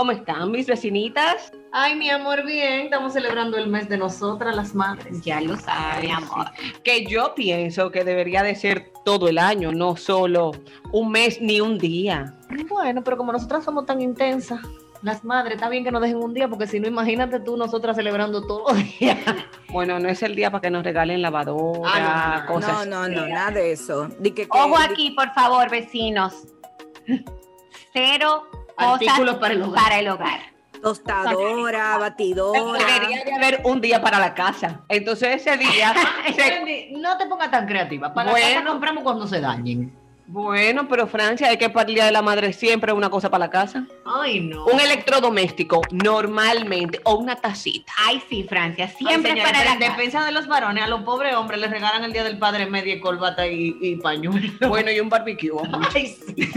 ¿Cómo están mis vecinitas? Ay, mi amor, bien. Estamos celebrando el mes de nosotras, las madres. Ya lo sabes, mi amor. Que yo pienso que debería de ser todo el año, no solo un mes ni un día. Bueno, pero como nosotras somos tan intensas, las madres, está bien que nos dejen un día, porque si no, imagínate tú, nosotras celebrando todos los días. Bueno, no es el día para que nos regalen lavadora, Ah, no, no, cosas. No, no, no, nada de eso. Di que- que- Ojo di- aquí, por favor, vecinos. Cero Artículos para el hogar. Para el hogar. Tostadora, batidora. Debería de haber un día para la casa. Entonces ese día. no te pongas tan creativa. Para la Bueno. casa compramos cuando se dañen. Bueno, pero Francia, hay que para el día de la madre siempre una cosa para la casa. Ay, no. Un electrodoméstico, normalmente, o una tacita. Ay, sí, Francia, Ay, siempre para la en casa. defensa de los varones, a los pobres hombres les regalan el día del padre media corbata y, y pañuelo. Bueno, y un barbecue. Ay, sí.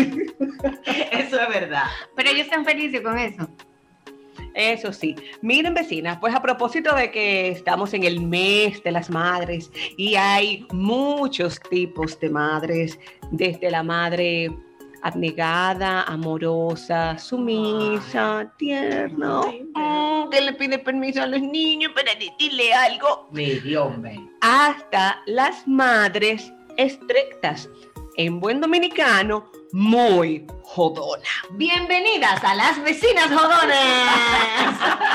Eso es verdad. Pero ellos están felices con eso. Eso sí. Miren, vecinas, pues a propósito de que estamos en el mes de las madres y hay muchos tipos de madres, desde la madre abnegada, amorosa, sumisa, tierna, mm, que le pide permiso a los niños para decirle algo, Medio hombre. hasta las madres estrictas. En buen dominicano, muy jodona. Bienvenidas a las vecinas jodonas.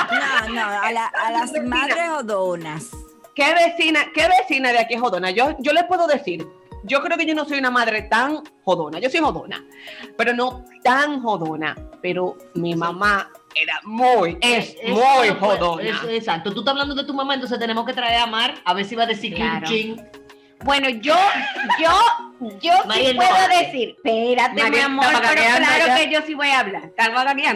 No, no, a, la- a las madres odonas. ¿Qué vecina, qué vecina de aquí es jodona? Yo, yo les puedo decir, yo creo que yo no soy una madre tan jodona, yo soy jodona, pero no tan jodona, pero mi mamá era muy, es, muy jodona. exacto. Tú estás hablando de tu mamá, entonces tenemos que traer a Mar a ver si va a decir Claro. chin, chin. Bueno, yo, yo, yo Mariel, sí no puedo decir, espérate, mi amor, pero claro ya. que yo sí voy a hablar.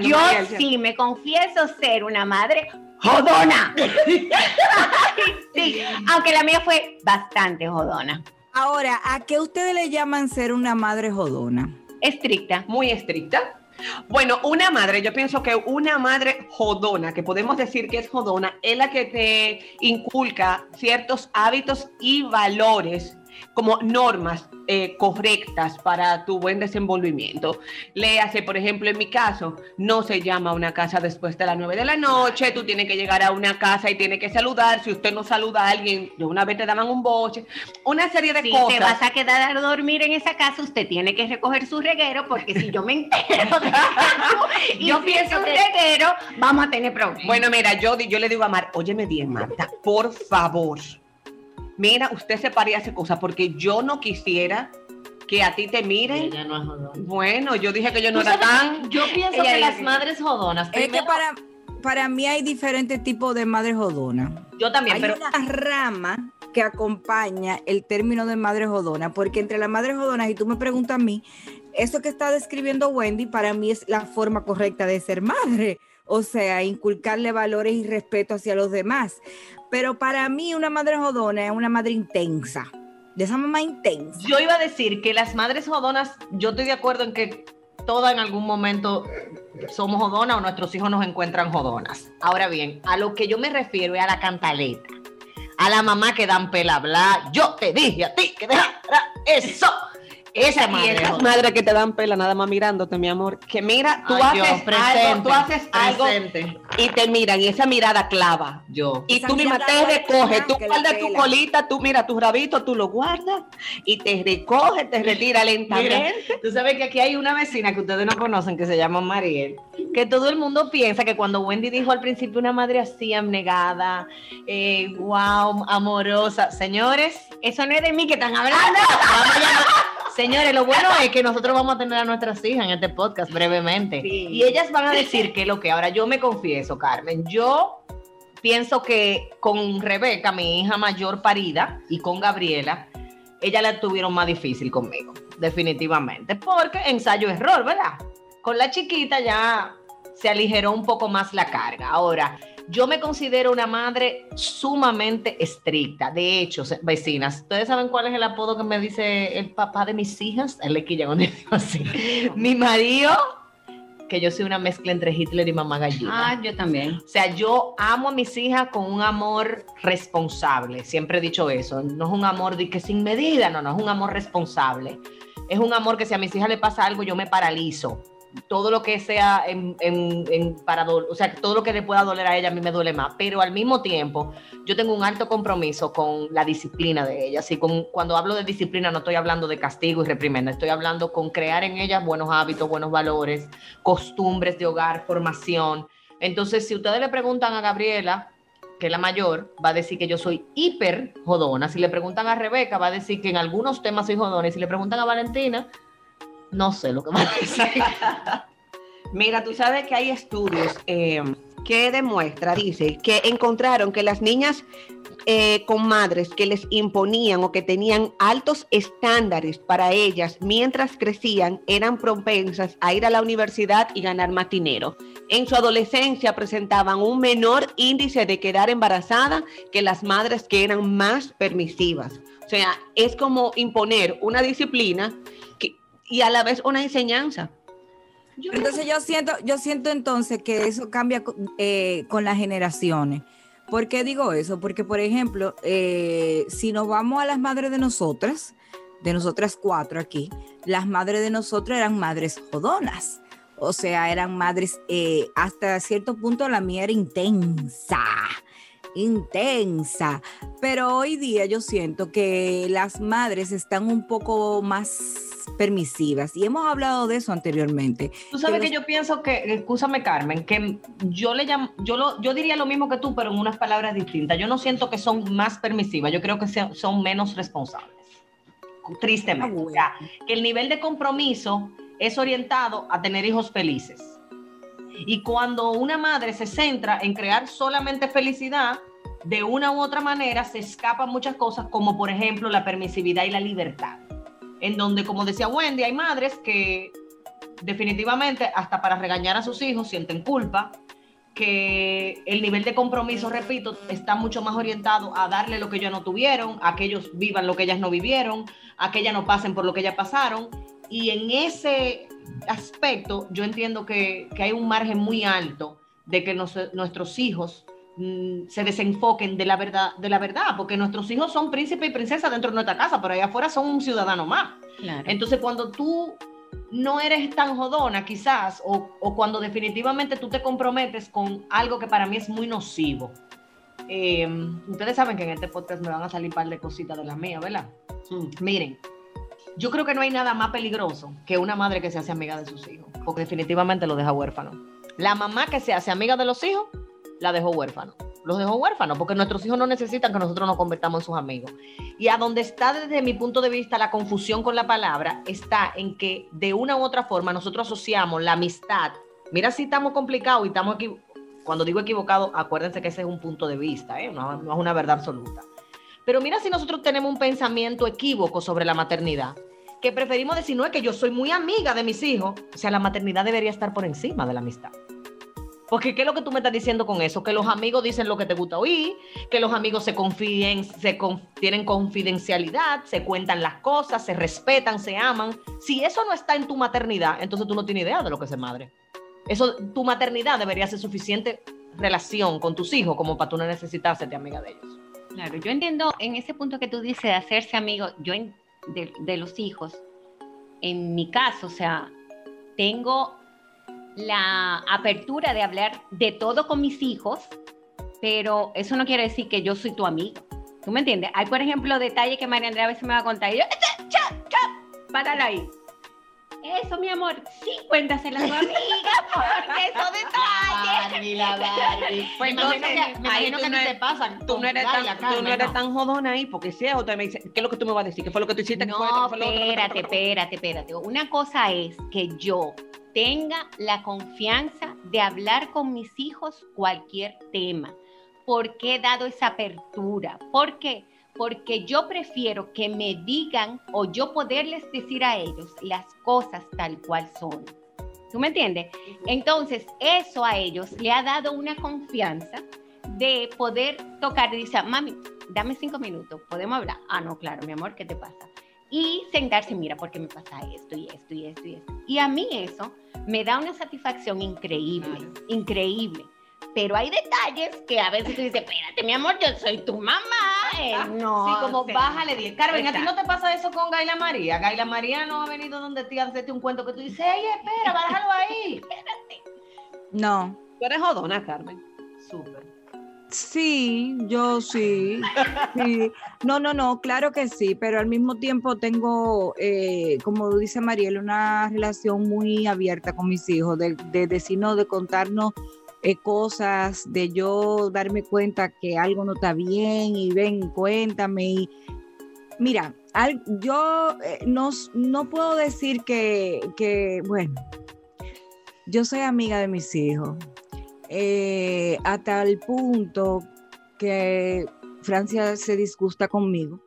Yo Mariel, ya. sí me confieso ser una madre jodona. sí, aunque la mía fue bastante jodona. Ahora, ¿a qué ustedes le llaman ser una madre jodona? Estricta. muy estricta. Bueno, una madre, yo pienso que una madre jodona, que podemos decir que es jodona, es la que te inculca ciertos hábitos y valores como normas eh, correctas para tu buen desenvolvimiento. Le hace, por ejemplo, en mi caso, no se llama a una casa después de las 9 de la noche, tú tienes que llegar a una casa y tienes que saludar, si usted no saluda a alguien, de una vez te daban un boche, una serie de Si cosas. te vas a quedar a dormir en esa casa, usted tiene que recoger su reguero, porque si yo me entero de eso, y Yo si pienso un reguero, vamos a tener problemas. Bueno, mira, yo, yo le digo a Mar, óyeme bien, Marta, por favor. Mira, usted se pare y hace cosas porque yo no quisiera que a ti te miren. Ella no es jodona. Bueno, yo dije que yo no era sabes, tan. Yo pienso Ella que las que- madres jodonas. Es que para, para mí hay diferentes tipos de madres jodonas. Yo también, Hay pero una rama que acompaña el término de madre jodona, porque entre las madres jodonas, y tú me preguntas a mí, eso que está describiendo Wendy, para mí es la forma correcta de ser madre. O sea, inculcarle valores y respeto hacia los demás. Pero para mí una madre jodona es una madre intensa, de esa mamá intensa. yo iba a decir que las madres jodonas, yo estoy de acuerdo en que todas en algún momento somos jodonas o nuestros hijos nos encuentran jodonas. Ahora bien, a lo que yo me refiero es a la cantaleta. A la mamá que dan pela bla. Yo te dije a ti que dejara eso. Esa Y madre. esas madres que te dan pela nada más mirándote, mi amor. Que mira, tú Ay, yo, haces algo, tú haces algo presente. y te miran y esa mirada clava. Yo. Y Esa tú misma te recoges, tú guardas tu colita, tú mira tus rabitos, tú lo guardas y te recoges, te retira lentamente. Tú sabes que aquí hay una vecina que ustedes no conocen que se llama Mariel, que todo el mundo piensa que cuando Wendy dijo al principio una madre así abnegada, eh, wow, amorosa, señores, Eso no es de mí que están hablando. vamos a llamar- señores, lo bueno es que nosotros vamos a tener a nuestras hijas en este podcast brevemente Sí. y ellas van a decir que lo que ahora yo me confieso, Carmen, yo pienso que con Rebeca, mi hija mayor parida, y con Gabriela, ella la tuvieron más difícil conmigo, definitivamente, porque ensayo error, ¿verdad? Con la chiquita ya se aligeró un poco más la carga. Ahora, yo me considero una madre sumamente estricta. De hecho, vecinas, ¿ustedes saben cuál es el apodo que me dice el papá de mis hijas? El lequilla cuando digo así. Mi marido, que yo soy una mezcla entre Hitler y mamá gallina. Ah, yo también. O sea, yo amo a mis hijas con un amor responsable. Siempre he dicho eso. No es un amor de que sin medida, no, no, es un amor responsable. Es un amor que si a mis hijas le pasa algo, yo me paralizo. Todo lo que sea en, en- en- para dol- o sea, todo lo que le pueda doler a ella a mí me duele más. Pero al mismo tiempo, yo tengo un alto compromiso con la disciplina de ellas. Y con, cuando hablo de disciplina, no estoy hablando de castigo y reprimenda, estoy hablando con crear en ellas buenos hábitos, buenos valores, costumbres de hogar, formación. Entonces, si ustedes le preguntan a Gabriela, que es la mayor, va a decir que yo soy hiper jodona. Si le preguntan a Rebeca, va a decir que en algunos temas soy jodona. Y si le preguntan a Valentina, no sé lo que va a decir. Mira, tú sabes que hay estudios eh, que demuestra, dice, que encontraron que las niñas eh, con madres que les imponían o que tenían altos estándares para ellas mientras crecían eran propensas a ir a la universidad y ganar más dinero. En su adolescencia presentaban un menor índice de quedar embarazada que las madres que eran más permisivas. O sea, es como imponer una disciplina que- y a la vez una enseñanza. Entonces yo siento, yo siento entonces que eso cambia eh, con las generaciones. ¿Por qué digo eso? Porque, por ejemplo, eh, si nos vamos a las madres de nosotras, de nosotras cuatro aquí, las madres de nosotros eran madres jodonas. O sea, eran madres, eh, hasta cierto punto la mía era intensa, intensa. Pero hoy día yo siento que las madres están un poco más permisivas y hemos hablado de eso anteriormente. Tú sabes Que que los- yo pienso que, escúchame Carmen, que yo le llamo, yo lo, yo diría lo mismo que tú, pero en unas palabras distintas. Yo no siento que son más permisivas, yo creo que se- son menos responsables. Tristemente. Ah, bueno. O sea, que el nivel de compromiso es orientado a tener hijos felices. Y cuando una madre se centra en crear solamente felicidad, de una u otra manera se escapan muchas cosas, como por ejemplo la permisividad y la libertad. En donde, como decía Wendy, hay madres que definitivamente hasta para regañar a sus hijos sienten culpa, que el nivel de compromiso, repito, está mucho más orientado a darle lo que ellos no tuvieron, a que ellos vivan lo que ellas no vivieron, a que ellas no pasen por lo que ellas pasaron. Y en ese aspecto yo entiendo que, que hay un margen muy alto de que nos- nuestros hijos mm, se desenfoquen de la verdad, de la verdad, porque nuestros hijos son príncipes y princesas dentro de nuestra casa, pero allá afuera son un ciudadano más. Claro. Entonces, cuando tú no eres tan jodona, quizás, o, o cuando definitivamente tú te comprometes con algo que para mí es muy nocivo. eh, ustedes saben que en este podcast me van a salir un par de cositas de las mías, ¿verdad? Miren, yo creo que no hay nada más peligroso que una madre que se hace amiga de sus hijos, porque definitivamente lo deja huérfano. La mamá que se hace amiga de los hijos, la dejó huérfano. Los dejó huérfanos, porque nuestros hijos no necesitan que nosotros nos convertamos en sus amigos. Y a donde está desde mi punto de vista la confusión con la palabra, está en que de una u otra forma nosotros asociamos la amistad. Mira si estamos complicados y estamos aquí. Cuando digo equivocado, acuérdense que ese es un punto de vista, ¿eh? no, no es una verdad absoluta. Pero mira si nosotros tenemos un pensamiento equívoco sobre la maternidad, que preferimos decir, no es que yo soy muy amiga de mis hijos, o sea, la maternidad debería estar por encima de la amistad. Porque ¿qué es lo que tú me estás diciendo con eso? Que los amigos dicen lo que te gusta oír, que los amigos se confíen, se tienen confidencialidad, se cuentan las cosas, se respetan, se aman. Si eso no está en tu maternidad, entonces tú no tienes idea de lo que es madre. Eso, tu maternidad debería ser suficiente relación con tus hijos como para tú no necesitar hacerte amiga de ellos. Claro, yo entiendo en ese punto que tú dices de hacerse amigo yo de los hijos. en mi caso, o sea, tengo la apertura de hablar de todo con mis hijos, pero eso no quiere decir que yo soy tu amigo. ¿Tú me entiendes? Hay, por ejemplo, detalles que María Andrea a veces me va a contar y yo, "Cha, cha, cha", párala ahí. Eso, mi amor, sí, cuéntasela a tu amiga, porque esos detalles. Barbie, la Barbie. Pues entonces, que, me imagino que a no te pasan. Tú no, eres tan, tú Carmen, no eres no. tan jodona ahí, porque si es otra me dice, ¿qué es lo que tú me vas a decir? ¿Qué fue lo que tú hiciste? No, espérate, espérate, espérate. Una cosa es que yo tenga la confianza de hablar con mis hijos cualquier tema. ¿Por qué he dado esa apertura? ¿Por qué? Porque yo prefiero que me digan o yo poderles decir a ellos las cosas tal cual son. ¿Tú me entiendes? Entonces, eso a ellos le ha dado una confianza de poder tocar y decir, mami, dame cinco minutos, podemos hablar. Ah, no, claro, mi amor, ¿qué te pasa? Y sentarse, mira, ¿por qué me pasa esto y esto y esto y esto? Y a mí eso me da una satisfacción increíble, increíble. Pero hay detalles que a veces tú dices, espérate, mi amor, yo soy tu mamá. eh, no, Sí, como bájale 10. Carmen, ¿a ti no te pasa eso con Gaila María? Gaila María no ha venido donde ti a hacerte un cuento que tú dices, ey, espera, bájalo ahí. No. Tú eres jodona, Carmen. Súper. Sí, yo sí. sí. No, no, no, claro que sí, pero al mismo tiempo tengo, eh, como dice Mariel, una relación muy abierta con mis hijos, de, de decirnos, de contarnos eh, cosas, de yo darme cuenta que algo no está bien y ven, cuéntame. Y, mira, yo eh, no, no puedo decir que, que, bueno, yo soy amiga de mis hijos eh, hasta el punto que Francia se disgusta conmigo.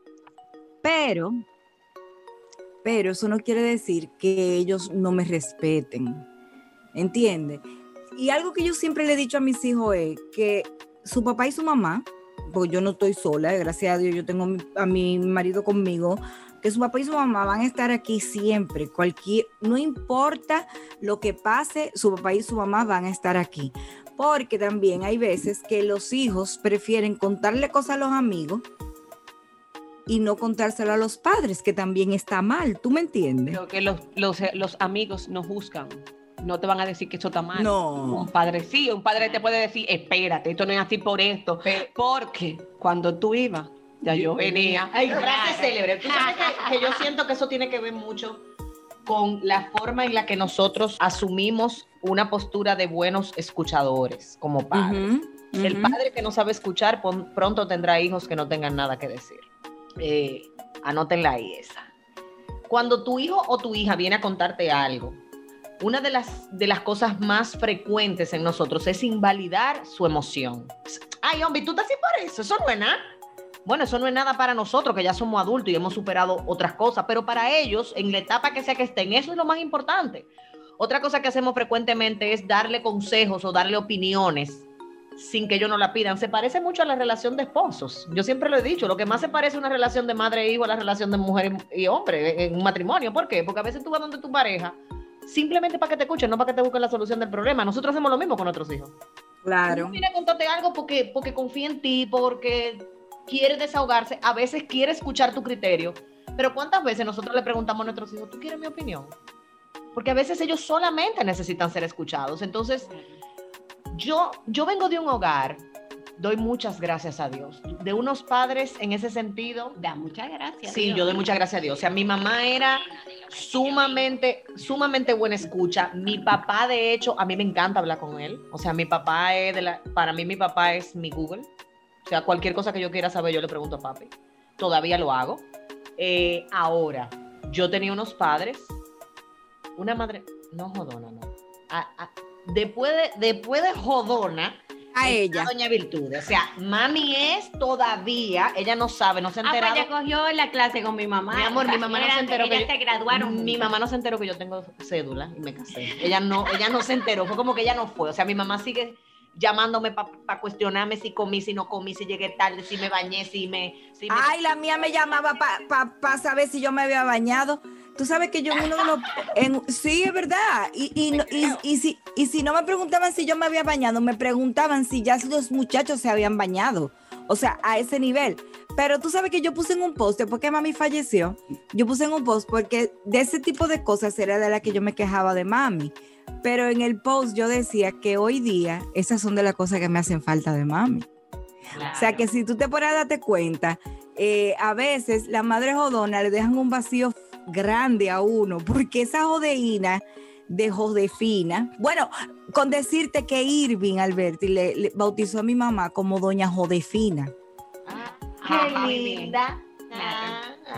Pero, pero eso no quiere decir que ellos no me respeten. ¿Entiendes? Y algo que yo siempre le he dicho a mis hijos es que su papá y su mamá, porque yo no estoy sola, gracias a Dios yo tengo a mi- marido conmigo, que su papá y su mamá van a estar aquí siempre, cualquier, no importa lo que pase, su papá y su mamá van a estar aquí porque también hay veces que los hijos prefieren contarle cosas a los amigos y no contárselo a los padres, que también está mal, ¿tú me entiendes? Creo que los, los, los amigos no juzgan. No te van a decir que eso está mal. No. Un padre sí, un padre te puede decir, espérate, esto no es así por esto. Porque cuando tú ibas, ya yo venía. Ay, frase célebre. Tú sabes que, que yo siento que eso tiene que ver mucho con la forma en la que nosotros asumimos una postura de buenos escuchadores como padres. El padre que no sabe escuchar pon- pronto tendrá hijos que no tengan nada que decir. Eh, anótenla ahí esa. Cuando tu hijo o tu hija viene a contarte algo, una de las, de las cosas más frecuentes en nosotros es invalidar su emoción. Ay, hombre, tú estás así por eso, eso no es nada. Bueno, eso no es nada para nosotros, que ya somos adultos y hemos superado otras cosas, pero para ellos, en la etapa que sea que estén, eso es lo más importante. Otra cosa que hacemos frecuentemente es darle consejos o darle opiniones sin que ellos no la pidan. Se parece mucho a la relación de esposos. Yo siempre lo he dicho, lo que más se parece a una relación de madre e hijo a la relación de mujer y hombre en un matrimonio. ¿Por qué? Porque a veces tú vas donde tu pareja simplemente para que te escuchen, no para que te busquen la solución del problema. Nosotros hacemos lo mismo con nuestros hijos. Claro. Viene a contarte algo porque, porque confía en ti, porque quiere desahogarse, a veces quiere escuchar tu criterio, pero ¿cuántas veces nosotros le preguntamos a nuestros hijos, ¿tú quieres mi opinión? Porque a veces ellos solamente necesitan ser escuchados. Entonces, yo, yo vengo de un hogar, doy muchas gracias a Dios, de unos padres en ese sentido. Da muchas gracias. Sí, Dios. yo doy muchas gracias a Dios. O sea, mi mamá era sumamente, sumamente buena escucha. Mi papá, de hecho, a mí me encanta hablar con él. O sea, mi papá es de la, para mí mi papá es mi Google. O sea, cualquier cosa que yo quiera saber, yo le pregunto a papi. Todavía lo hago. Eh, ahora, yo tenía unos padres, una madre, no jodona, no. A- a- después, de, después de jodona, A ella. Doña Virtudes. O sea, mami es todavía, ella no sabe, no se ha Ah, pues ella cogió la clase con mi mamá. Mi amor, mi mamá no se enteró que yo- se graduaron. Mi mamá no se enteró que yo tengo cédula y me casé. Ella no, ella no se enteró, fue como que ella no fue. O sea, mi mamá sigue llamándome para cuestionarme si comí, si no comí, si llegué tarde, si me bañé, si me... Si me- Ay, la mía me llamaba para saber si yo me había bañado. Tú sabes que yo uno los... en- sí, es verdad. Y, y, no- y, y si, y si no me preguntaban si yo me había bañado, me preguntaban si ya los muchachos se habían bañado. O sea, a ese nivel. Pero tú sabes que yo puse en un post, después que mami falleció, yo puse en un post porque de ese tipo de cosas era de la que yo me quejaba de mami. Pero en el post yo decía que hoy día esas son de las cosas que me hacen falta de mami. O sea que si tú te pones a darte cuenta, eh, a veces las madres jodonas le dejan un vacío grande a uno, porque esa jodeína de Josefina, bueno, con decirte que Irving Alberti le, le bautizó a mi mamá como doña Jodefina, Qué linda.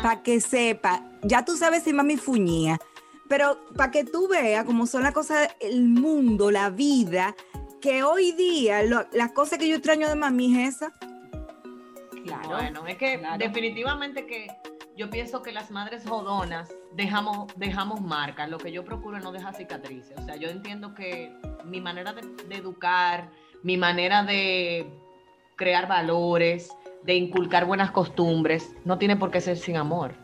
para que sepa, ya tú sabes si mami fuñía, pero para que tú veas cómo son las cosas, el mundo, la vida, que hoy día lo- las cosas que yo extraño de mami es esa. Claro. Bueno, es que definitivamente que yo pienso que las madres jodonas dejamos, dejamos marcas. Lo que yo procuro es no dejar cicatrices. O sea, yo entiendo que mi manera de, de educar, mi manera de crear valores, de inculcar buenas costumbres, no tiene por qué ser sin amor.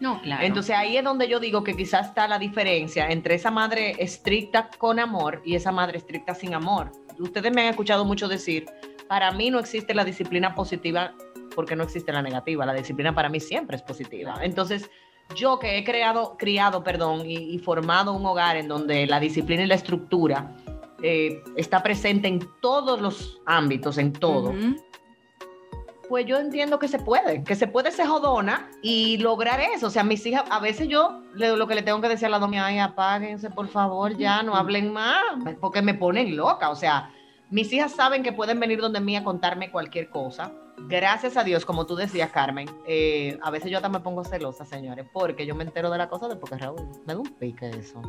No, claro. Entonces ahí es donde yo digo que quizás está la diferencia entre esa madre estricta con amor y esa madre estricta sin amor. Ustedes me han escuchado mucho decir, para mí no existe la disciplina positiva porque no existe la negativa. La disciplina para mí siempre es positiva. Entonces yo que he creado, criado, perdón, y, y formado un hogar en donde la disciplina y la estructura eh, está presente en todos los ámbitos, en todo Ujú. pues yo entiendo que se puede, que se puede ser jodona y lograr eso. O sea, mis hijas, a veces yo le- lo que le tengo que decir a la doña, ay, apáguense, por favor, ya, no hablen más, porque me ponen loca. O sea, mis hijas saben que pueden venir donde mí a contarme cualquier cosa. Gracias a Dios, como tú decías, Carmen, eh, a veces yo hasta me pongo celosa, señores, porque yo me entero de la cosa después que Raúl, me da un pique eso.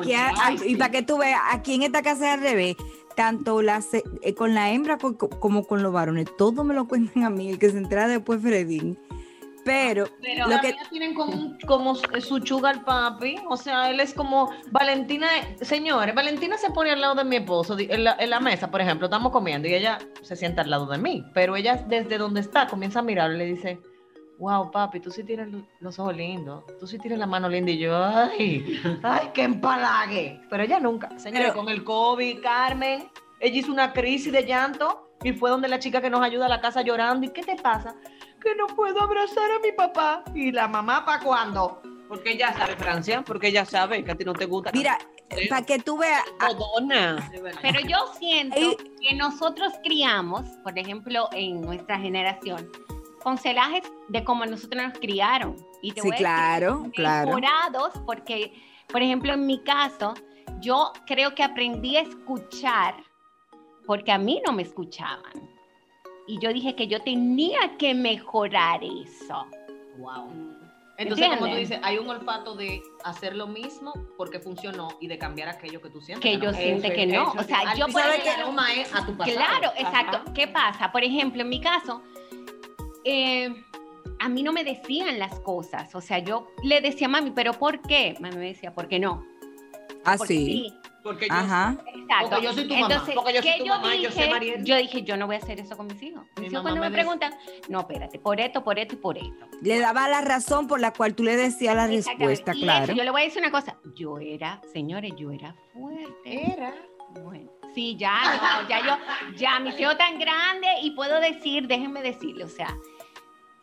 Aquí, a- a- y para que tú veas, aquí en esta casa es al revés, tanto eh, con la hembra co- co- como con los varones, todo me lo cuentan a mí, el que se entera después Fredín. Pero, Pero lo que, tienen como, como su sugar papi, o sea, él es como Valentina, señores, Valentina se pone al lado de mi esposo en la, en la mesa, por ejemplo, estamos comiendo y ella se sienta al lado de mí, pero ella desde donde está comienza a mirarlo y le dice, wow, papi, tú sí tienes lo- los ojos lindos, tú sí tienes la mano linda y yo, ay, ay, qué empalague, pero ella nunca, señores, Pero- con el COVID, Carmen, ella hizo una crisis de llanto y fue donde la chica que nos ayuda a la casa llorando, ¿y qué te pasa? Que no puedo abrazar a mi papá. ¿Y la mamá para cuándo? Porque ella sabe, Francia, porque ella sabe que a ti no te gusta. mira, para que tú veas, a- Jodona. Pero yo siento que nosotros criamos, por ejemplo, en nuestra generación, con celajes de cómo nosotros nos criaron. Y te sí, voy a decir, claro, claro. mejorados, porque, por ejemplo, en mi caso, yo creo que aprendí a escuchar porque a mí no me escuchaban. Y yo dije que yo tenía que mejorar eso. Wow. Entonces, como tú dices, hay un olfato de hacer lo mismo porque funcionó y de cambiar aquello que tú sientes. Que yo no. siente que no. O sea, yo sabes que ejemplo- el aroma es a tu pasado. Claro, exacto. Ajá. ¿Qué pasa? Por ejemplo, en mi caso, eh, a mí no me decían las cosas. O sea, yo le decía a mami, ¿pero por qué? Mami me decía, ¿por qué no? Porque Así. Porque yo Ajá. Exacto. Porque yo soy tu mamá, Entonces, porque yo soy ¿qué tu mamá y yo sé, dije? Mariel. Yo dije, yo no voy a hacer eso con mis hijos. Mi Mis hijos cuando me, me preguntan, no, espérate, por esto, por esto y por esto. Le daba la razón por la cual tú le decías la respuesta, Y claro. eso, yo le voy a decir una cosa. Yo era, señores, yo era fuerte. Era. Bueno, sí, ya, no, ya yo, ya mis hijos tan grandes y puedo decir, déjenme decirle, o sea,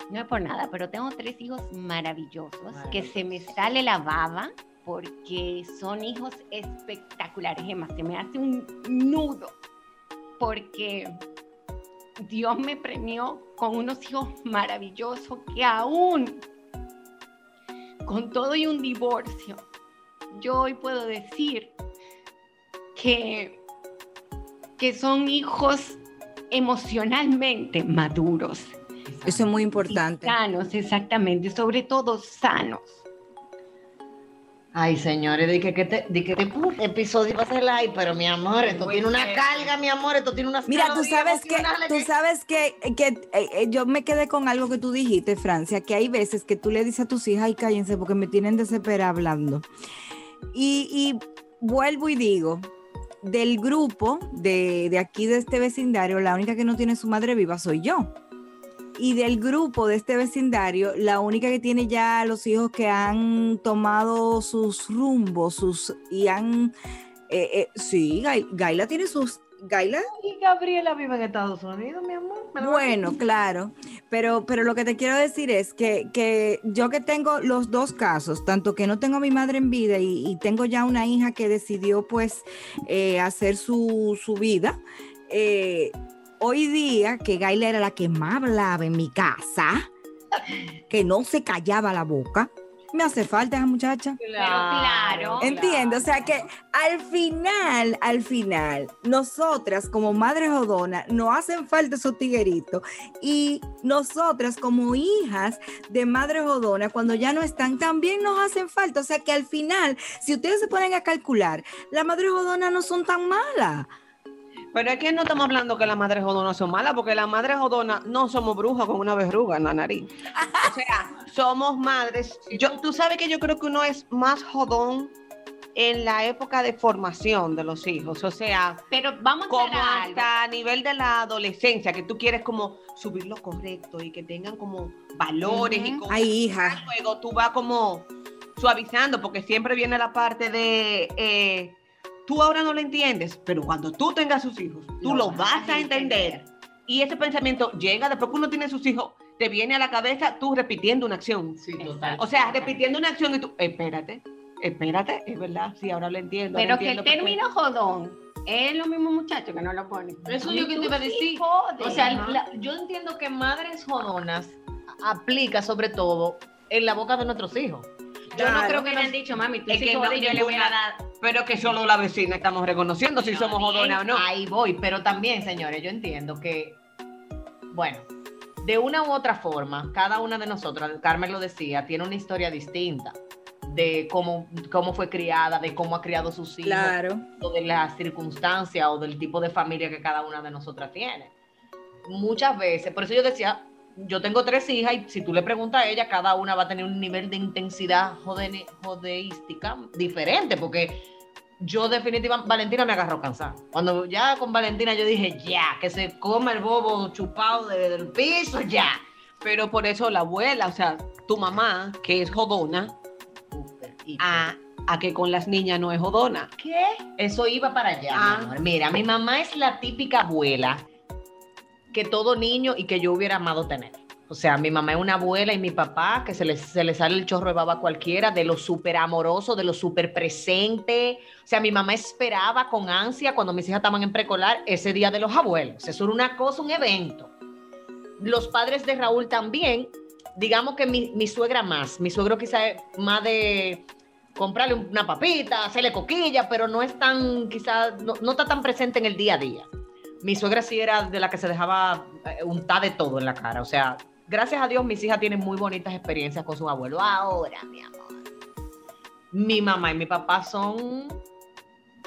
no es por nada, pero tengo tres hijos maravillosos, que se me sale la baba porque son hijos espectaculares. Es más, se me hace un nudo porque Dios me premió con unos hijos maravillosos que aún con todo y un divorcio, yo hoy puedo decir que, que son hijos emocionalmente maduros. Eso es muy importante. Sanos, exactamente, sobre todo sanos. Ay, señores, di que, que te, di que te puto episodio va a ser live, pero mi amor, esto tiene una carga, mi amor, esto tiene unas Mira, tú sabes que, tú sabes que, que eh, eh, yo me quedé con algo que tú dijiste, Francia, que hay veces que tú le dices a tus hijas, ay, cállense porque me tienen desesperada hablando. Y, y vuelvo y digo, del grupo de, de aquí de este vecindario, la única que no tiene su madre viva soy yo. Y del grupo de este vecindario, la única que tiene ya los hijos que han tomado sus rumbos, sus y han eh, eh, sí, Gai- Gaila tiene sus Gaila. Y Gabriela vive en Estados Unidos, mi amor. Bueno, claro, pero, pero lo que te quiero decir es que, que yo que tengo los dos casos, tanto que no tengo a mi madre en vida y, y tengo ya una hija que decidió pues eh, hacer su, su vida, eh, hoy día que Gaila era la que más hablaba en mi casa, que no se callaba la boca, me hace falta esa muchacha. Pero claro. Entiendo, o sea que al final, al final, nosotras como madres jodonas nos hacen falta esos tigueritos y nosotras como hijas de madres jodonas, cuando ya no están, también nos hacen falta. O sea que al final, si ustedes se ponen a calcular, las madres jodonas no son tan malas. Pero es que no estamos hablando que las madres jodonas son malas, porque las madres jodonas no somos brujas con una verruga en la nariz. O sea, somos madres. Yo, tú sabes que yo creo que uno es más jodón en la época de formación de los hijos. O sea, Pero vamos a como algo. hasta a nivel de la adolescencia, que tú quieres como subir lo correcto y que tengan como valores y Ujú. cosas. Ay, hija. Luego tú vas como suavizando, porque siempre viene la parte de, eh, tú ahora no lo entiendes, pero cuando tú tengas sus hijos, tú lo, vas a entender. Y ese pensamiento llega después que uno tiene sus hijos, te viene a la cabeza tú repitiendo una acción. Sí, total. O sea, repitiendo una acción y tú, espérate, espérate, es verdad, sí, ahora lo entiendo. Pero lo que el entiendo término jodón es lo mismo muchacho que no lo ponen. Eso yo que te iba a decir. O sea, la- yo entiendo que madres jodonas aplica sobre todo en la boca de nuestros hijos. Yo no creo me que han nos- dicho, mami, tú Es sí que no, yo le voy a dar. Pero que solo la vecina estamos reconociendo si somos jodonas o no. Ahí voy, pero también, señores, yo entiendo que, bueno, de una u otra forma, cada una de nosotras, Carmen lo decía, tiene una historia distinta de cómo, cómo fue criada, de cómo ha criado sus hijos, Claro. o de las circunstancias o del tipo de familia que cada una de nosotras tiene. Muchas veces, por eso yo decía, yo tengo tres hijas y si tú le preguntas a ella, cada una va a tener un nivel de intensidad jodene- jodeística diferente, porque yo definitivamente, Valentina me agarró cansada. Cuando ya con Valentina yo dije, ya, que se coma el bobo chupado de- del piso, ya. Pero por eso la abuela, o sea, tu mamá, que es jodona, a, a que con las niñas no es jodona. ¿Qué? Eso iba para allá. Ah. mi. Mira, mi mamá es la típica abuela que todo niño y que yo hubiera amado tener. O sea, mi mamá es una abuela y mi papá que se le, se le sale el chorro de baba a cualquiera, de lo súper amoroso, de lo súper presente. O sea, mi mamá esperaba con ansia cuando mis hijas estaban en precolar ese día de los abuelos. Eso era una cosa, un evento. Los padres de Raúl también, digamos que mi, mi suegra más, mi suegro quizá es más de comprarle una papita, hacerle coquilla, pero no es tan, quizás, no, no está tan presente en el día a día. Mi suegra sí era de la que se dejaba eh, untar de todo en la cara. O sea, gracias a Dios mis hijas tienen muy bonitas experiencias con sus abuelos. Ahora, mi amor. Mi mamá y mi papá son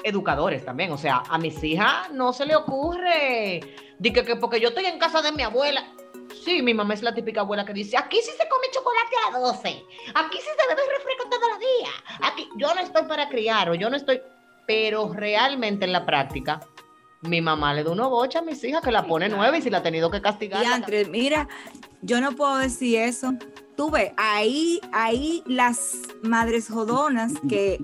educadores también. O sea, a mis hijas no se le ocurre. que, que porque yo estoy en casa de mi abuela. Sí, mi mamá es la típica abuela que dice, aquí sí se come chocolate a las 12, aquí sí se bebe refresco todos los días, aquí yo no estoy para criar o yo no estoy, pero realmente en la práctica, mi mamá le da una bocha a mis hijas que la pone nueva y si la ha tenido que castigar. Y entre, mira, yo no puedo decir eso. Tú ves, ahí, ahí las madres jodonas que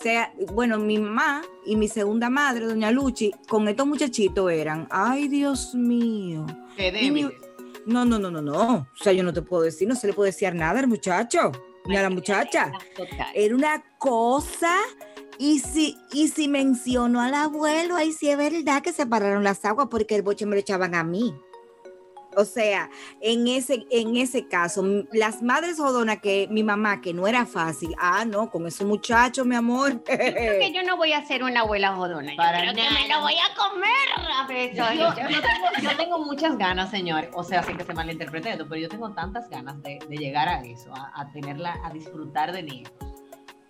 sea, bueno, mi mamá y mi segunda madre, doña Luchi, con estos muchachitos eran, ay Dios mío. mi- débiles. no, no, no, no, no. O sea, yo no te puedo decir, no se le puede decir nada al muchacho, ni a la muchacha. Era una cosa. Y si, y si menciono al abuelo, ahí sí es verdad que separaron las aguas porque el boche me lo echaban a mí. O sea, en ese, en ese caso, las madres jodonas que mi mamá, que no era fácil, ah, no, con ese muchacho, mi amor. Creo que yo no voy a ser una abuela jodona. Yo Para creo que nada. me lo voy a comer. Yo, yo tengo, yo tengo muchas ganas, señor, o sea, sin que se malinterprete esto, pero yo tengo tantas ganas de, de llegar a eso, a, a tenerla, a disfrutar de nietos.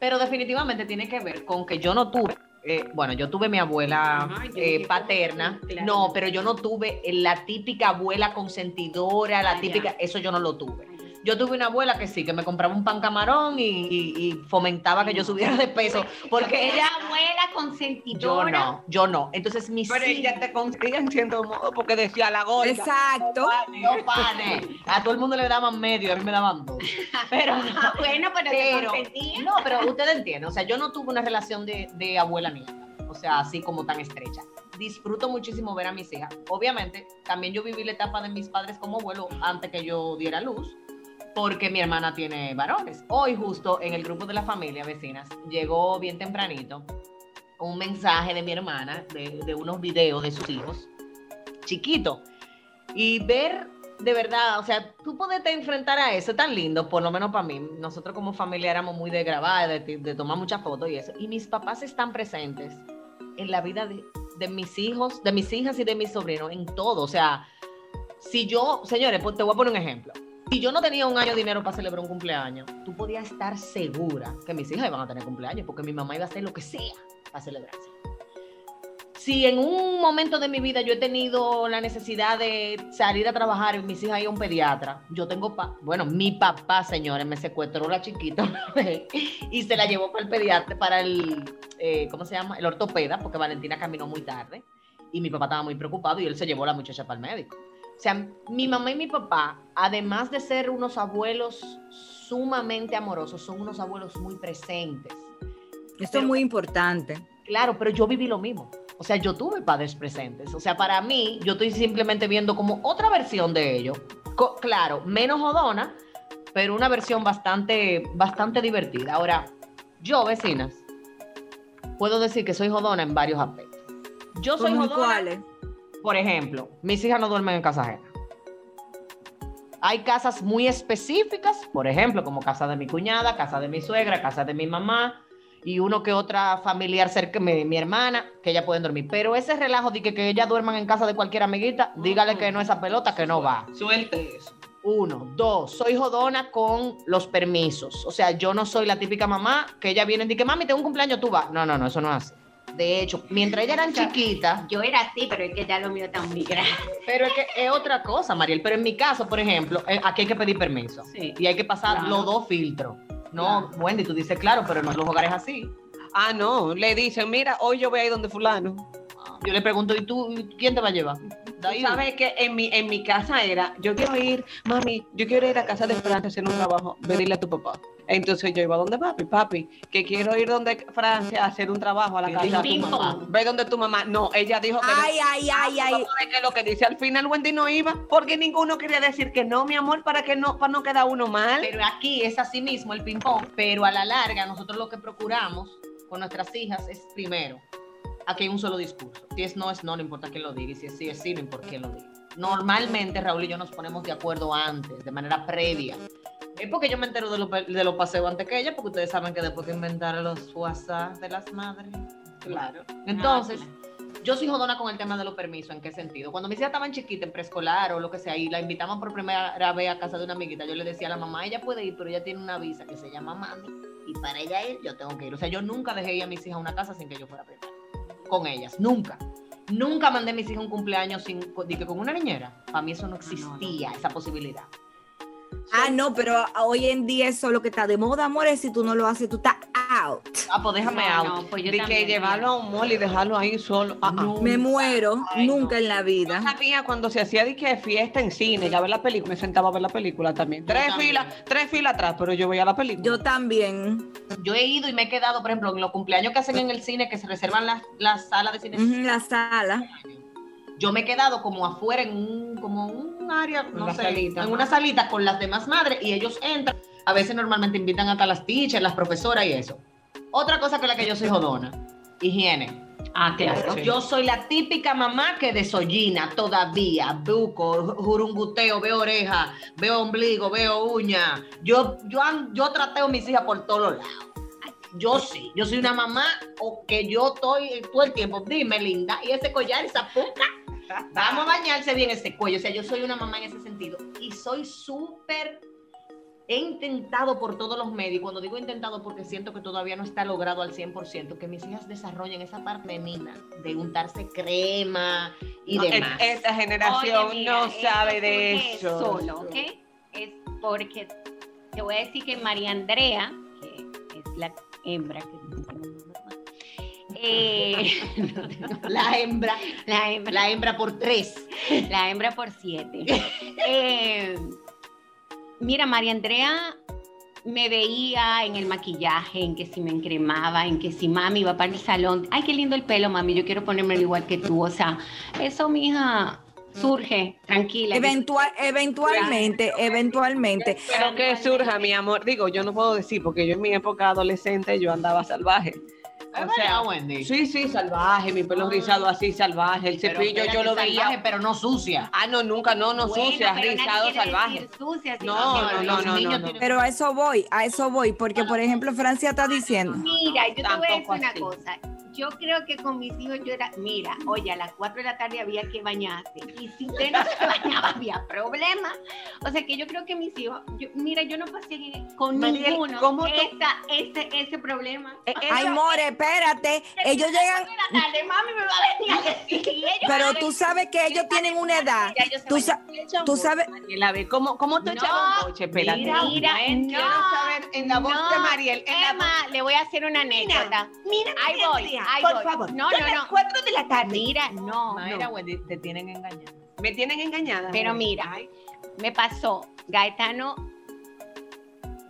Pero definitivamente tiene que ver con que yo no tuve, eh, bueno, yo tuve mi abuela Ajá, eh, paterna, claro. no, pero yo no tuve la típica abuela consentidora, la Ah, típica, ya. eso yo no lo tuve. Yo tuve una abuela que sí, que me compraba un pan camarón y, y- y fomentaba que yo subiera de peso, porque Ella abuela yo consentidora. no, yo no. Entonces mis Pero hijas- ella te conseguía en cierto modo porque decía la gorda. Exacto. No panes. A todo el mundo le daban medio, a mí me daban dos. Pero, Ah, bueno, pero, te pero consentía. no, pero usted entiende. O sea, yo no tuve una relación de, de abuela nieta. O sea, así como tan estrecha. disfruto muchísimo ver a mis hijas. Obviamente, también yo viví la etapa de mis padres como abuelo antes que yo diera luz, porque mi hermana tiene varones. Hoy justo en el grupo de la familia vecinas llegó bien tempranito un mensaje de mi hermana de, de unos videos de sus hijos, chiquito, y ver de verdad, o sea, tú poderte enfrentar a eso, tan lindo, por lo menos para mí. Nosotros como familia éramos muy de grabar, de, de tomar muchas fotos y eso. Y mis papás están presentes en la vida de, de mis hijos, de mis hijas y de mis sobrinos, en todo. O sea, si yo, señores, pues te voy a poner un ejemplo. Si yo no tenía un año de dinero para celebrar un cumpleaños, tú podías estar segura que mis hijas iban a tener cumpleaños, porque mi mamá iba a hacer lo que sea para celebrarse. Si en un momento de mi vida yo he tenido la necesidad de salir a trabajar y mis hijas iban a un pediatra, yo tengo, pa bueno, mi papá, señores, me secuestró la chiquita y se la llevó para el pediatra, para el, eh, ¿cómo se llama? El ortopeda, porque Valentina caminó muy tarde y mi papá estaba muy preocupado y él se llevó a la muchacha para el médico. O sea, mi mamá y mi papá, además de ser unos abuelos sumamente amorosos, son unos abuelos muy presentes. Esto es muy importante. Claro, pero yo viví lo mismo. O sea, yo tuve padres presentes. O sea, para mí, yo estoy simplemente viendo como otra versión de ello. Co- claro, menos jodona, pero una versión bastante, bastante divertida. Ahora, yo, vecinas, puedo decir que soy jodona en varios aspectos. Yo soy ¿Cómo jodona. cuáles? Por ejemplo, mis hijas no duermen en casa ajena. Hay casas muy específicas, por ejemplo, como casa de mi cuñada, casa de mi suegra, casa de mi mamá y uno que otra familiar cerca, mi, mi hermana, que ella pueden dormir. Pero ese relajo de que, que ellas duerman en casa de cualquier amiguita, dígale que no esa pelota, que no va. Suelte eso. Uno, dos, soy jodona con los permisos. O sea, yo no soy la típica mamá que ella viene y dice, mami, tengo un cumpleaños, tú vas. No, no, no, eso no es así. De hecho, mientras ellas eran O sea, chiquitas, Yo era así, pero es que ya lo mío está muy grande. pero es que es otra cosa, Mariel. Pero en mi caso, por ejemplo, eh, aquí hay que pedir permiso. Sí. Y hay que pasar Claro. los dos filtros. No, Wendy, tú dices claro, pero no en los hogares así. Ah, no, le dicen, mira, hoy yo voy a ir donde fulano. Yo le pregunto, ¿y tú quién te va a llevar? Tú sabes que en mi, en mi casa era, yo quiero ir, mami, yo quiero ir a casa de Francia a hacer un trabajo, pedirle a tu papá. Entonces yo iba donde papi, papi, que quiero ir donde Francia a hacer un trabajo a la ¿Qué casa de tu mamá? Ve donde tu mamá. No, ella dijo que Ay, ay, ay, ay. no. ¿Sabes qué es lo que dice? Al final Wendy no iba porque ninguno quería decir que no, mi amor, para que no, para no quedar uno mal. Pero aquí es así mismo el ping-pong, pero a la larga nosotros lo que procuramos con nuestras hijas es primero, aquí hay un solo discurso. Si es no, es no, no importa quién lo diga, y si es sí, es sí, no importa quién lo diga. Normalmente Raúl y yo nos ponemos de acuerdo antes, de manera previa. Es porque yo me entero de los de los paseos antes que ella, porque ustedes saben que después que inventaron los WhatsApp de las madres. Claro. Entonces, yo soy jodona con el tema de los permisos. ¿En qué sentido? Cuando mis hijas estaban chiquitas, en preescolar o lo que sea, y la invitamos por primera vez a casa de una amiguita, yo le decía a la mamá, ella puede ir, pero ella tiene una visa que se llama mami, y para ella ir, yo tengo que ir. O sea, yo nunca dejé ir a mis hijas a una casa sin que yo fuera primero. Con ellas, nunca. Nunca mandé a mis hijas a un cumpleaños sin, que con una niñera. Para mí eso no existía, esa posibilidad. Ah, no, pero hoy en día eso lo que está de moda, amores, si tú no lo haces, tú estás out. Ah, pues déjame No, out. no, pues yo de que llevarlo a un mall y dejarlo ahí solo. Ah, ah. Me muero, Ay, no. nunca en la Yo vida. sabía cuando se hacía de que fiesta en cine, ya ver la película, me sentaba a ver la película también. Tres también. filas, tres filas atrás, pero yo veía la película. Yo también. Yo he ido y me he quedado, por ejemplo, en los cumpleaños que hacen en el cine, que se reservan las, las salas de cine. La sala. Yo me he quedado como afuera en un, como un área, no sé, salita. en una salita con las demás madres y ellos entran. A veces normalmente invitan hasta las teachers, las profesoras y eso. Otra cosa con la que yo soy jodona, higiene. Ah, claro. Sí. Yo soy la típica mamá que desollina todavía, buco, jurunguteo, veo oreja, veo ombligo, veo uña. Yo, yo, yo trateo a mis hijas por todos lados. Yo sí, yo soy una mamá o que yo estoy todo el tiempo, dime linda, y ese collar, esa puca, vamos a bañarse bien ese cuello. O sea, yo soy una mamá en ese sentido y soy súper he intentado por todos los medios, y cuando digo intentado porque siento que todavía no está logrado al 100%, que mis hijas desarrollen esa parte femenina de untarse crema y No, demás. es- Esta generación Oye, mira, no sabe de eso. Solo, ¿ok? Es porque te voy a decir que María Andrea, que es la hembra que eh, La hembra, la hembra, la hembra por tres. la hembra por siete. Eh, mira, María Andrea me veía en el maquillaje, en que si me encremaba, en que si mami iba para el salón, ay, qué lindo el pelo, mami, yo quiero ponérmelo igual que tú. O sea, eso, mija, surge, tranquila. Eventual, eventualmente, eventualmente. Pero que surja, mi amor. Digo, yo no puedo decir, porque yo en mi época adolescente yo andaba salvaje. Es O sea, Wendy. Sí, sí, salvaje, mi pelo rizado así, salvaje, el Pero cepillo yo lo veía. salvaje, pero no sucia. Ah, no, nunca, no, no Bueno, sucia, rizado, salvaje. decir sucia, sino No, no, no, no, Pero a eso voy, a eso voy, porque por ejemplo Francia está diciendo, Mira, yo te voy a decir una así. cosa. Yo creo que con mis hijos yo era, mira, oye, a las 4 de la tarde había que bañarse. Y si usted no se bañaba, había problema. O sea que yo creo que mis hijos, yo- mira, yo no pasé con Mariel, ninguno ¿cómo tú- esa, ese, ese problema. Eh, ay more, espérate, ellos llegan, La tarde, mami me va a ellos pero tú sabes que ellos tienen una edad, tú, sa- tú sabes, Mariel, a ver, ¿cómo, cómo tú No, echabas un boche? Espérate. mira, mira, Quiero no, saber en la voz no, de Mariel. En la voz- Emma, le voy a hacer una anécdota. Mira, Ahí mira, voy, mira, ahí por voy. favor. No, son no, las no. 4 de la tarde. Mira, no, no. Wendy, te tienen engañado. Me tienen engañada. Pero mira, Ay, me pasó. Gaetano,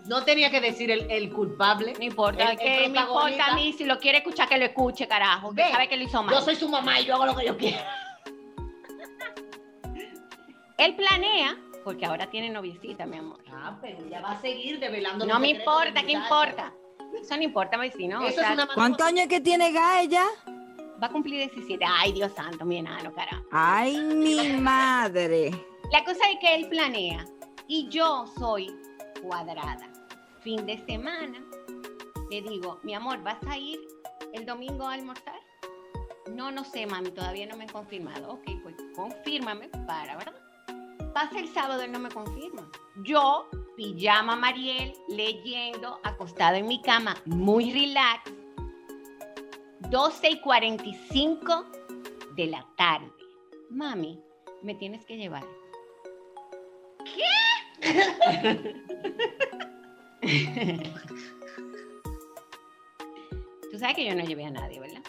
No tenía que decir el, el culpable. no importa, El- me importa a mí. Si lo quiere escuchar, que lo escuche, carajo. Que Ve, sabe que lo hizo mal. Yo soy su mamá y yo hago lo que yo quiero. Él planea, porque ahora tiene noviecita, mi amor. Ah, pero ya va a seguir develando. No me importa, ¿qué importa? Eso no importa, vecino. o Eso sea, es una ¿cuántos años que tiene Gaia? Va a cumplir 17. Ay, Dios santo, mi enano, carajo. Ay, mi madre. La cosa es que él planea y yo soy cuadrada. Fin de semana, le digo, mi amor, ¿vas a ir el domingo a almorzar? No, no sé, mami, todavía no me han confirmado. Ok, pues confírmame para, ¿verdad? Pasa el sábado, él no me confirma. Yo, pijama Mariel, leyendo, acostada en mi cama, muy relax. 12 y 45 de la tarde. Mami, me tienes que llevar. Tú sabes que yo no llevé a nadie, ¿verdad?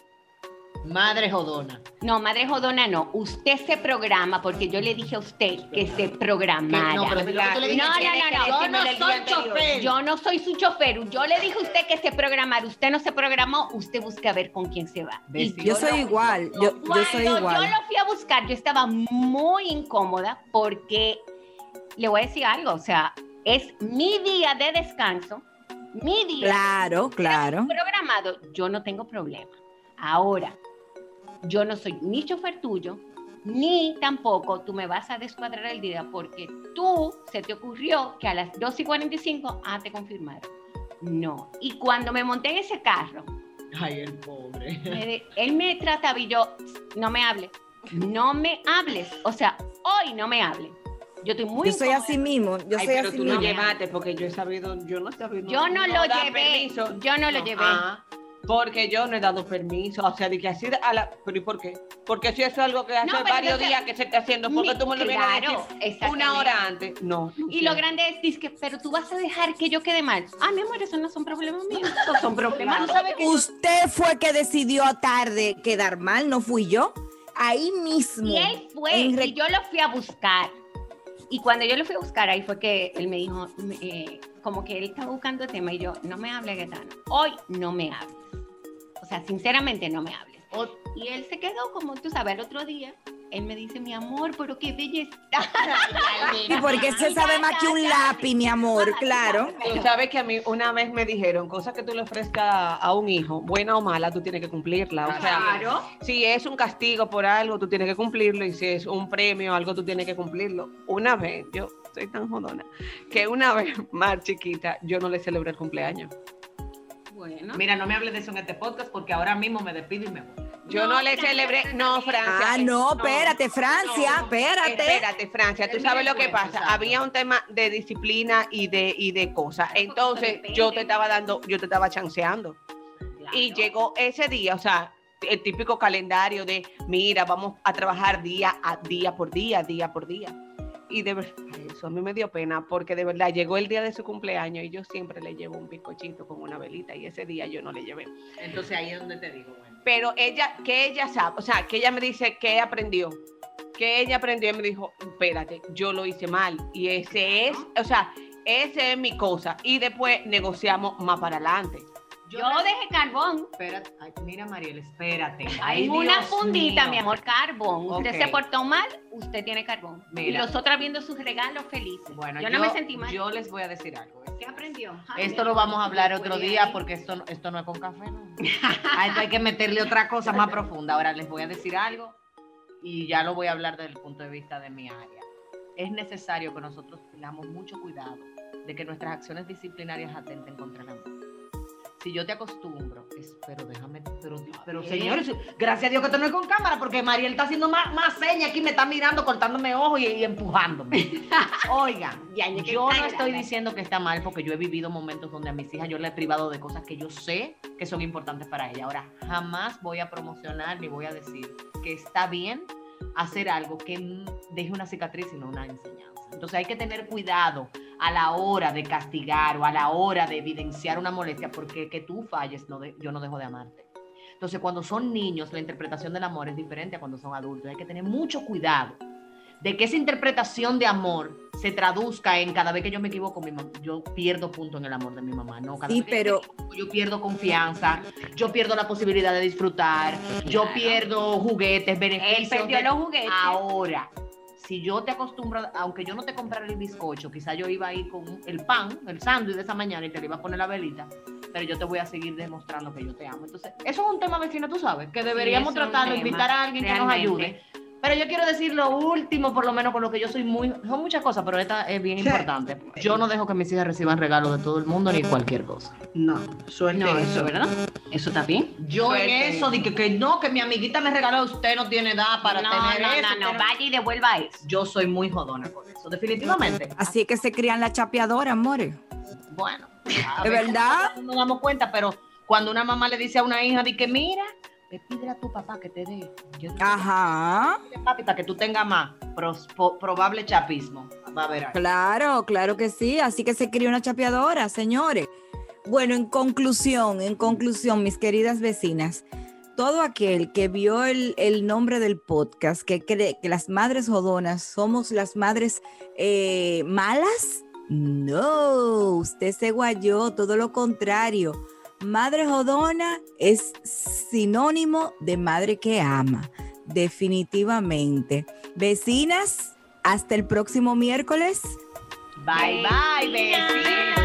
Madre jodona. No, madre jodona, no. Usted se programa porque yo le dije a usted que se programara. No, pero lo que tú le No, dijiste, no, no, no. Yo no soy chofer. Yo no soy su chofer. Yo le dije a usted que se programara. Usted no se programó. Usted busca ver con quién se va. Y Yo soy no- igual, yo, yo soy yo igual. lo fui a buscar, yo estaba muy incómoda porque le voy a decir algo. O sea, es mi día de descanso. Mi día Claro, claro. programado, yo no tengo problema. Ahora, yo no soy ni chofer tuyo, ni tampoco tú me vas a descuadrar el día porque tú se te ocurrió que a las 2 y 45, ah, te confirmaron. No. Y cuando me monté en ese carro, Ay, el pobre. me de- él me trataba y yo, no me hables, no me hables. O sea, hoy no me hables. Yo estoy muy Yo soy incómoda. así mismo, yo Ay, soy pero así tú lo mismo. llevaste porque yo he sabido, yo no he sabido. Yo no lo llevé, yo no lo llevé. ah, porque yo no he dado permiso, o sea, de que así a la, pero ¿y por qué? Porque si eso es algo que hace varios entonces- días que se está haciendo, porque Mi- tú me lo vienes a claro, decir exactamente. una hora antes, no. Y lo grande es, dice que, pero tú vas a dejar que yo quede mal. Ah, mi amor, eso no son problemas míos. Esos son problemas. Que Usted fue que decidió tarde quedar mal, no fui yo. Ahí mismo. Y él fue, y yo lo fui a buscar. Y cuando yo lo fui a buscar, ahí fue que él me dijo, eh, como que él estaba buscando tema y yo, no me hable, Gaetano. Hoy no me hables. O sea, sinceramente no me hables. Y él se quedó, como tú sabes, al otro día, él me dice, mi amor, pero qué belleza. Y porque se sabe más que un lápiz, mi amor, claro. Tú sabes que a mí una vez me dijeron, cosas que tú le ofrezcas a un hijo, buena o mala, tú tienes que cumplirla. O sea, Claro. si es un castigo por algo, tú tienes que cumplirlo. Y si es un premio o algo, tú tienes que cumplirlo. Una vez, yo soy tan jodona, que una vez más chiquita, yo no le celebré el cumpleaños. Bueno. Mira, no me hables de eso en este podcast porque ahora mismo me despido y me voy. Yo No, no, le celebré, no, Francia. Ah, no, espérate, Francia, no, espérate. Espérate, Francia, tú Es sabes lo que pasa. exacto. Había un tema de disciplina y de, y de cosas. Entonces, depende. yo te estaba dando, yo te estaba chanceando. Y llegó ese día, o sea, el típico calendario de, mira, vamos a trabajar día a día por día, día por día. Y de verdad, eso a mí me dio pena, porque de verdad llegó el día de su cumpleaños y yo siempre le llevo un bizcochito con una velita y ese día yo no le llevé. Entonces ahí es donde te digo, bueno. Pero ella, que ella sabe, o sea, que ella me dice que aprendió, que ella aprendió y me dijo, espérate, yo lo hice mal. Y ese es, o sea, esa es mi cosa. Y después negociamos más para adelante. Yo dejé carbón. Espérate, ay, mira Mariel, espérate. Hay Ay, una Dios fundita, mío. mi amor, carbón. Usted se portó mal, usted tiene carbón. Y los otros viendo sus regalos felices. Bueno, yo, no me sentí mal. Yo les voy a decir algo. ¿eh? ¿Qué aprendió? Ay, Esto lo vamos a hablar ¿qué otro día porque esto, no- esto no es con café, ¿no? A esto hay que meterle otra cosa más profunda. Ahora les voy a decir algo y ya lo voy a hablar desde el punto de vista de mi área. Es necesario que nosotros tengamos mucho cuidado de que nuestras acciones disciplinarias atenten contra el amor. Si yo te acostumbro, es- pero déjame, pero, pero señores, gracias a Dios que esto no es con cámara, porque Mariel está haciendo más, más señas aquí, me está mirando, cortándome ojos y, y empujándome. Oigan, Ya, ya yo no estoy grande. diciendo que está mal porque yo he vivido momentos donde a mis hijas yo les he privado de cosas que yo sé que son importantes para ellas. Ahora, jamás voy a promocionar ni voy a decir que está bien hacer algo que deje una cicatriz y no una enseñanza. Entonces hay que tener cuidado a la hora de castigar o a la hora de evidenciar una molestia porque que tú falles, no de- yo no dejo de amarte. Entonces, cuando son niños, la interpretación del amor es diferente a cuando son adultos. Hay que tener mucho cuidado de que esa interpretación de amor se traduzca en cada vez que yo me equivoco, mi mam- yo pierdo punto en el amor de mi mamá. No, cada Sí, vez que pero- yo, me equivoco, yo pierdo confianza, yo pierdo la posibilidad de disfrutar, yo Claro. pierdo juguetes, Él beneficios. perdió de- los juguetes. Ahora, si yo te acostumbro, aunque yo no te comprara el bizcocho, quizá yo iba a ir con el pan, el sándwich de esa mañana y te le iba a poner la velita, pero yo te voy a seguir demostrando que yo te amo. Entonces, eso es un tema vecino, tú sabes, que deberíamos tratar de invitar a alguien que nos ayude. Pero yo quiero decir lo último, por lo menos con lo que yo soy muy, son muchas cosas, pero esta es bien importante. Yo no dejo que mis hijas reciban regalos de todo el mundo ni cualquier cosa. No, suerte No, eso. ¿verdad? Eso está bien. Yo en eso, de que, que no, que mi amiguita me regaló, usted no tiene edad para no, tener no, eso. no, usted no, vaya y devuelva eso. Yo soy muy jodona con eso, definitivamente. Así es que se crían la chapeadora, amores. Bueno, ¿De verdad? No nos damos cuenta, pero cuando una mamá le dice a una hija, de que mira, le pide a tu papá que te dé. Yo Ajá. papi, para que tú tengas más pros- po- probable chapismo. Va a ver ahí. Claro, claro que sí. Así que se cría una chapeadora, señores. Bueno, en conclusión, en conclusión, mis queridas vecinas, todo aquel que vio el, el nombre del podcast, que cree que las madres jodonas somos las madres eh, malas, no, usted se guayó, todo lo contrario. Madre jodona es sinónimo de madre que ama, definitivamente. Vecinas, hasta el próximo miércoles. Bye, bye, Vecinas.